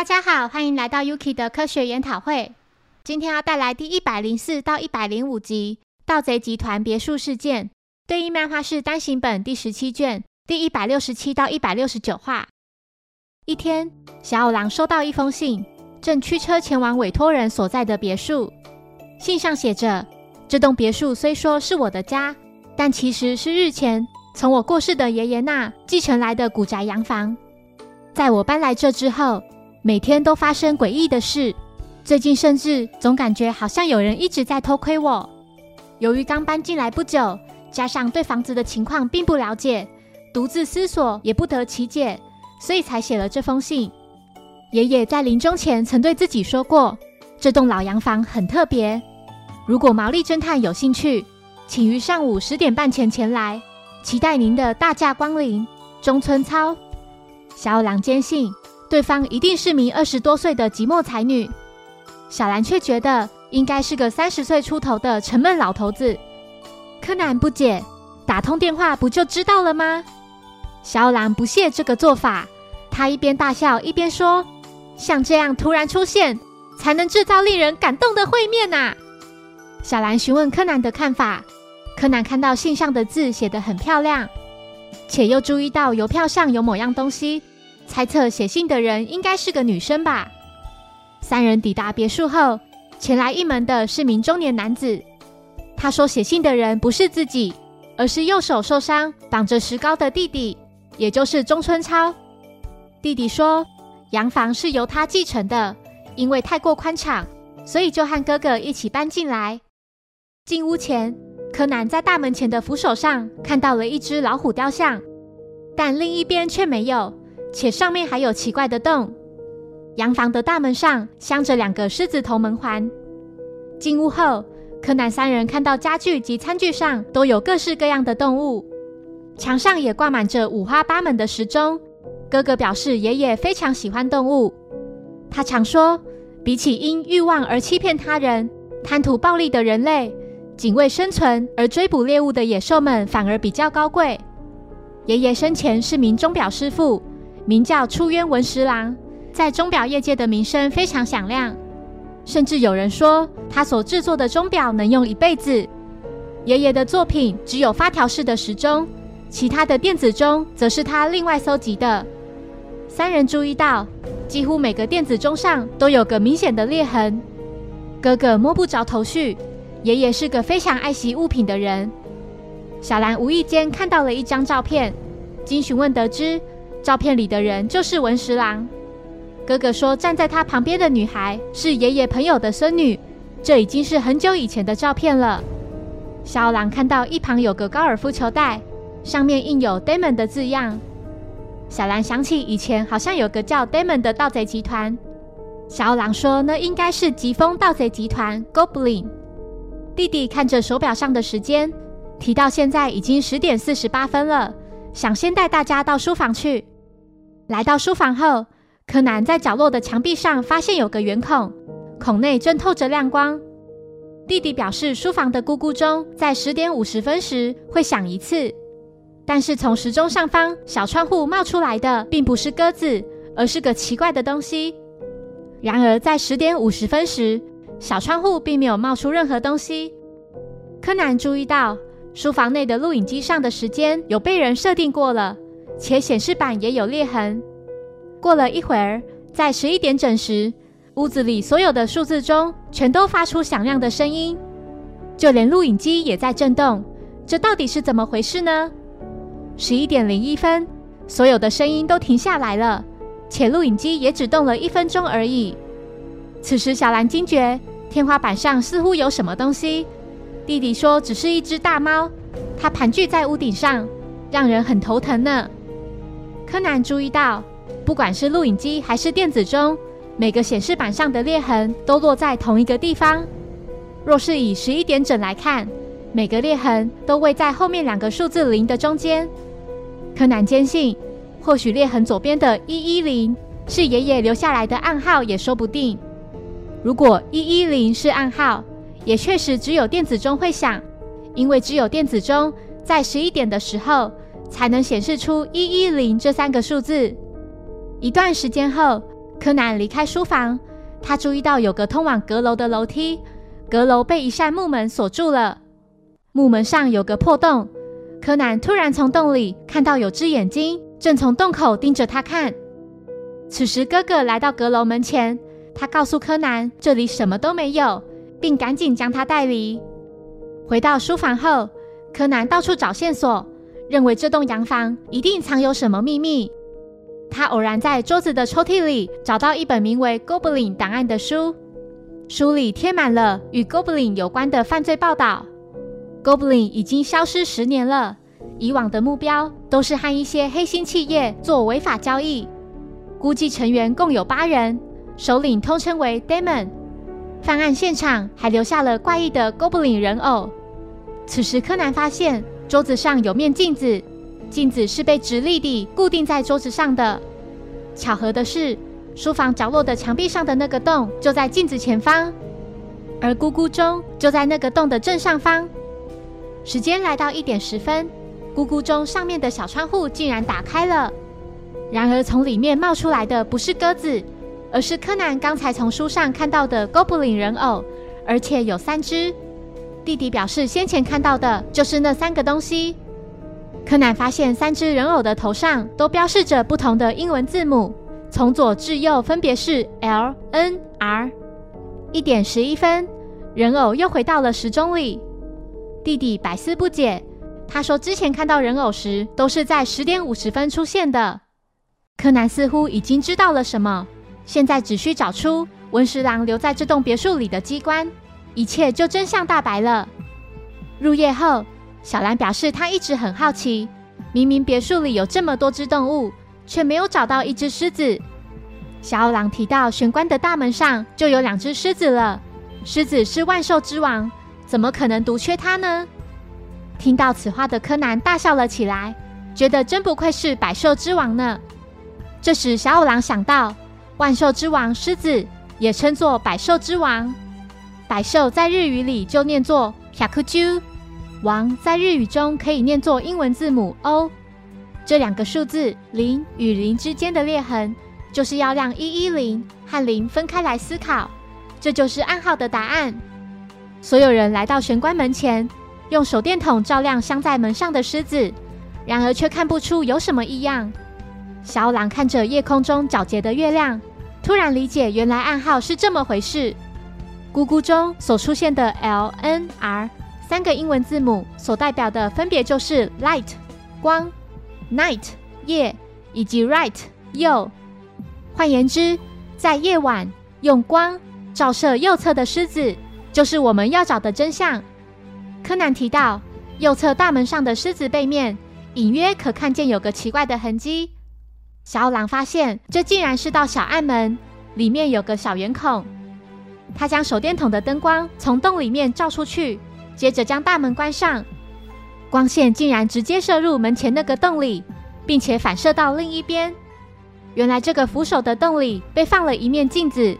大家好，欢迎来到 Yuki 的科学研讨会。今天要带来第一百零四到一百零五集《盗贼集团别墅事件》，对应漫画是单行本第十七卷第一百六十七到一百六十九话。一天，小五郎收到一封信，正驱车前往委托人所在的别墅。信上写着：“这栋别墅虽说是我的家，但其实是日前从我过世的爷爷那继承来的古宅洋房。在我搬来这之后。”每天都发生诡异的事，最近甚至总感觉好像有人一直在偷窥我。由于刚搬进来不久，加上对房子的情况并不了解，独自思索也不得其解，所以才写了这封信。爷爷在临终前曾对自己说过，这栋老洋房很特别。如果毛利侦探有兴趣，请于上午十点半前前来，期待您的大驾光临。中村操，小五郎坚信。对方一定是名二十多岁的寂寞才女，小兰却觉得应该是个三十岁出头的沉闷老头子。柯南不解，打通电话不就知道了吗？小兰不屑这个做法，他一边大笑一边说：“像这样突然出现，才能制造令人感动的会面呐。”小兰询问柯南的看法，柯南看到信上的字写得很漂亮，且又注意到邮票上有某样东西。猜测写信的人应该是个女生吧。三人抵达别墅后，前来应门的是名中年男子。他说，写信的人不是自己，而是右手受伤、绑着石膏的弟弟，也就是中村超。弟弟说，洋房是由他继承的，因为太过宽敞，所以就和哥哥一起搬进来。进屋前，柯南在大门前的扶手上看到了一只老虎雕像，但另一边却没有。且上面还有奇怪的洞。洋房的大门上镶着两个狮子头门环。进屋后，柯南三人看到家具及餐具上都有各式各样的动物，墙上也挂满着五花八门的时钟。哥哥表示，爷爷非常喜欢动物。他常说，比起因欲望而欺骗他人、贪图暴利的人类，仅为生存而追捕猎物的野兽们反而比较高贵。爷爷生前是名钟表师傅。名叫出渊文十郎，在钟表业界的名声非常响亮，甚至有人说他所制作的钟表能用一辈子。爷爷的作品只有发条式的时钟，其他的电子钟则是他另外搜集的。三人注意到，几乎每个电子钟上都有个明显的裂痕。哥哥摸不着头绪，爷爷是个非常爱惜物品的人。小兰无意间看到了一张照片，经询问得知。照片里的人就是文十郎。哥哥说，站在他旁边的女孩是爷爷朋友的孙女。这已经是很久以前的照片了。小狼看到一旁有个高尔夫球袋，上面印有 “Demon” 的字样。小兰想起以前好像有个叫 “Demon” 的盗贼集团。小狼说，那应该是疾风盗贼集团 （Goblin）。弟弟看着手表上的时间，提到现在已经十点四十八分了，想先带大家到书房去。来到书房后，柯南在角落的墙壁上发现有个圆孔，孔内正透着亮光。弟弟表示，书房的咕咕钟在十点五十分时会响一次，但是从时钟上方小窗户冒出来的并不是鸽子，而是个奇怪的东西。然而在十点五十分时，小窗户并没有冒出任何东西。柯南注意到书房内的录影机上的时间有被人设定过了。且显示板也有裂痕。过了一会儿，在十一点整时，屋子里所有的数字中全都发出响亮的声音，就连录影机也在震动。这到底是怎么回事呢？十一点零一分，所有的声音都停下来了，且录影机也只动了一分钟而已。此时，小兰惊觉天花板上似乎有什么东西。弟弟说：“只是一只大猫，它盘踞在屋顶上，让人很头疼呢。”柯南注意到，不管是录影机还是电子钟，每个显示板上的裂痕都落在同一个地方。若是以十一点整来看，每个裂痕都位在后面两个数字零的中间。柯南坚信，或许裂痕左边的一一零是爷爷留下来的暗号，也说不定。如果一一零是暗号，也确实只有电子钟会响，因为只有电子钟在十一点的时候。才能显示出一一零这三个数字。一段时间后，柯南离开书房，他注意到有个通往阁楼的楼梯，阁楼被一扇木门锁住了，木门上有个破洞。柯南突然从洞里看到有只眼睛正从洞口盯着他看。此时，哥哥来到阁楼门前，他告诉柯南这里什么都没有，并赶紧将他带离。回到书房后，柯南到处找线索，认为这栋洋房一定藏有什么秘密。他偶然在桌子的抽屉里找到一本名为《Goblin 档案》的书，书里贴满了与 Goblin 有关的犯罪报道。Goblin 已经消失十年了，以往的目标都是和一些黑心企业做违法交易。估计成员共有八人，首领通称为 Demon。犯案现场还留下了怪异的 Goblin 人偶。此时，柯南发现桌子上有面镜子，镜子是被直立地固定在桌子上的。巧合的是，书房角落的墙壁上的那个洞就在镜子前方，而咕咕钟就在那个洞的正上方。时间来到一点十分，咕咕钟上面的小窗户竟然打开了。然而，从里面冒出来的不是鸽子，而是柯南刚才从书上看到的 Goblin 人偶，而且有三只。弟弟表示，先前看到的就是那三个东西。柯南发现，三只人偶的头上都标示着不同的英文字母，从左至右分别是 L、N、R。一点十一分，人偶又回到了时钟里。弟弟百思不解，他说：“之前看到人偶时，都是在十点五十分出现的。”柯南似乎已经知道了什么，现在只需找出文十郎留在这栋别墅里的机关。一切就真相大白了。入夜后，小兰表示她一直很好奇，明明别墅里有这么多只动物，却没有找到一只狮子。小五郎提到玄关的大门上就有两只狮子了，狮子是万兽之王，怎么可能独缺它呢？听到此话的柯南大笑了起来，觉得真不愧是百兽之王呢。这时，小五郎想到，万兽之王狮子也称作百兽之王。百兽在日语里就念作 “kakuju”，王在日语中可以念作英文字母 O。这两个数字零与零之间的裂痕，就是要让一一零和零分开来思考。这就是暗号的答案。所有人来到玄关门前，用手电筒照亮镶在门上的狮子，然而却看不出有什么异样。小狼看着夜空中皎洁的月亮，突然理解原来暗号是这么回事。咕咕中所出现的 L、N、R 三个英文字母所代表的分别就是 light 光、night 夜以及 right 右。换言之，在夜晚用光照射右侧的狮子，就是我们要找的真相。柯南提到，右侧大门上的狮子背面隐约可看见有个奇怪的痕迹。小狼发现，这竟然是道小暗门，里面有个小圆孔。他将手电筒的灯光从洞里面照出去，接着将大门关上。光线竟然直接射入门前那个洞里，并且反射到另一边。原来这个扶手的洞里被放了一面镜子。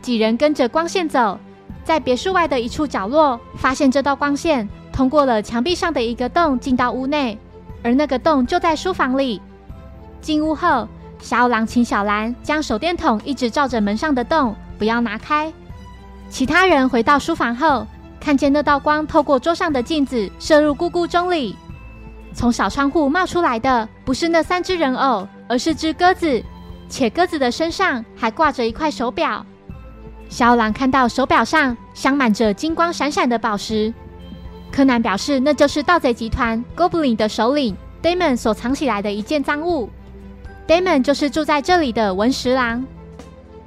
几人跟着光线走，在别墅外的一处角落，发现这道光线通过了墙壁上的一个洞进到屋内，而那个洞就在书房里。进屋后，小五郎请小兰将手电筒一直照着门上的洞，不要拿开。其他人回到书房后，看见那道光透过桌上的镜子射入咕咕钟里。从小窗户冒出来的不是那三只人偶，而是只鸽子，且鸽子的身上还挂着一块手表。小狼看到手表上镶满着金光闪闪的宝石。柯南表示，那就是盗贼集团 Goblin 的首领 Damon 所藏起来的一件赃物。Damon 就是住在这里的文十郎。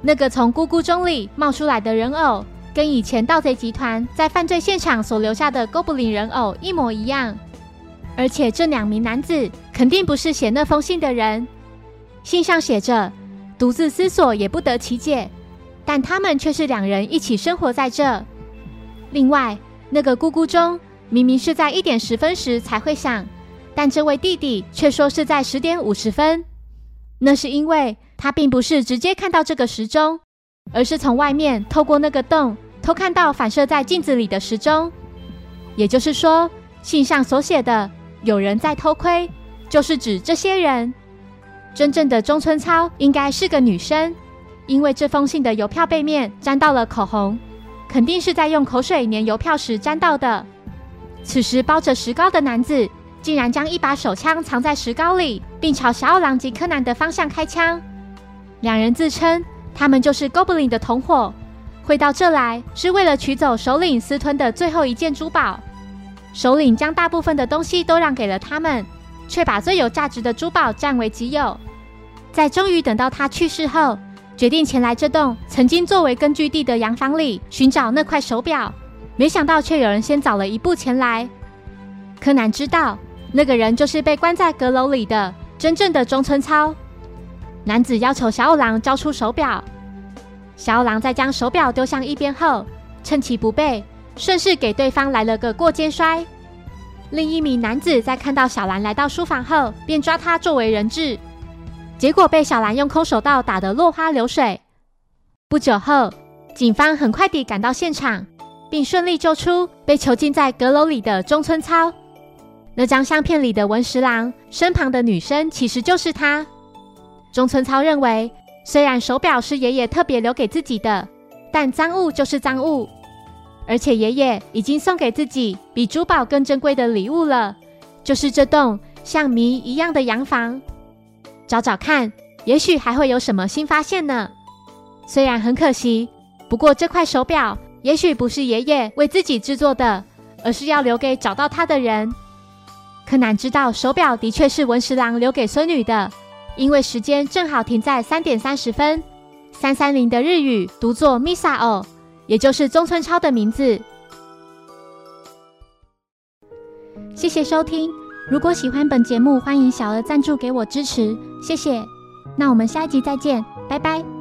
那个从咕咕钟里冒出来的人偶。跟以前盗贼集团在犯罪现场所留下的哥布林人偶一模一样，而且这两名男子肯定不是写那封信的人。信上写着“独自思索也不得其解”，但他们却是两人一起生活在这。另外，那个咕咕钟明明是在一点十分时才会响，但这位弟弟却说是在十点五十分。那是因为他并不是直接看到这个时钟，而是从外面透过那个洞。偷看到反射在镜子里的时钟，也就是说，信上所写的“有人在偷窥”，就是指这些人。真正的中村操应该是个女生，因为这封信的邮票背面沾到了口红，肯定是在用口水粘邮票时沾到的。此时，包着石膏的男子竟然将一把手枪藏在石膏里，并朝小奥郎及柯南的方向开枪。两人自称他们就是 Goblin 的同伙，会到这来是为了取走首领私吞的最后一件珠宝。首领将大部分的东西都让给了他们，却把最有价值的珠宝占为己有。在终于等到他去世后，决定前来这栋曾经作为根据地的洋房里寻找那块手表，没想到却有人先早了一步前来。柯南知道那个人就是被关在阁楼里的真正的中村操。男子要求小五郎交出手表，小五郎在将手表丢向一边后，趁其不备，顺势给对方来了个过肩摔。另一名男子在看到小兰来到书房后，便抓他作为人质。结果被小兰用空手道打得落花流水。不久后，警方很快地赶到现场，并顺利救出被囚禁在阁楼里的中村操。那张相片里的文十郎身旁的女生其实就是他。中村操认为，虽然手表是爷爷特别留给自己的，但赃物就是赃物，而且爷爷已经送给自己比珠宝更珍贵的礼物了，就是这栋像谜一样的洋房。找找看，也许还会有什么新发现呢。虽然很可惜，不过这块手表也许不是爷爷为自己制作的，而是要留给找到它的人。柯南知道手表的确是文十郎留给孙女的，因为时间正好停在三点三十分。三三零的日语读作 Misao，也就是中村超的名字。谢谢收听。如果喜欢本节目，欢迎小额赞助给我支持，谢谢。那我们下一集再见，拜拜。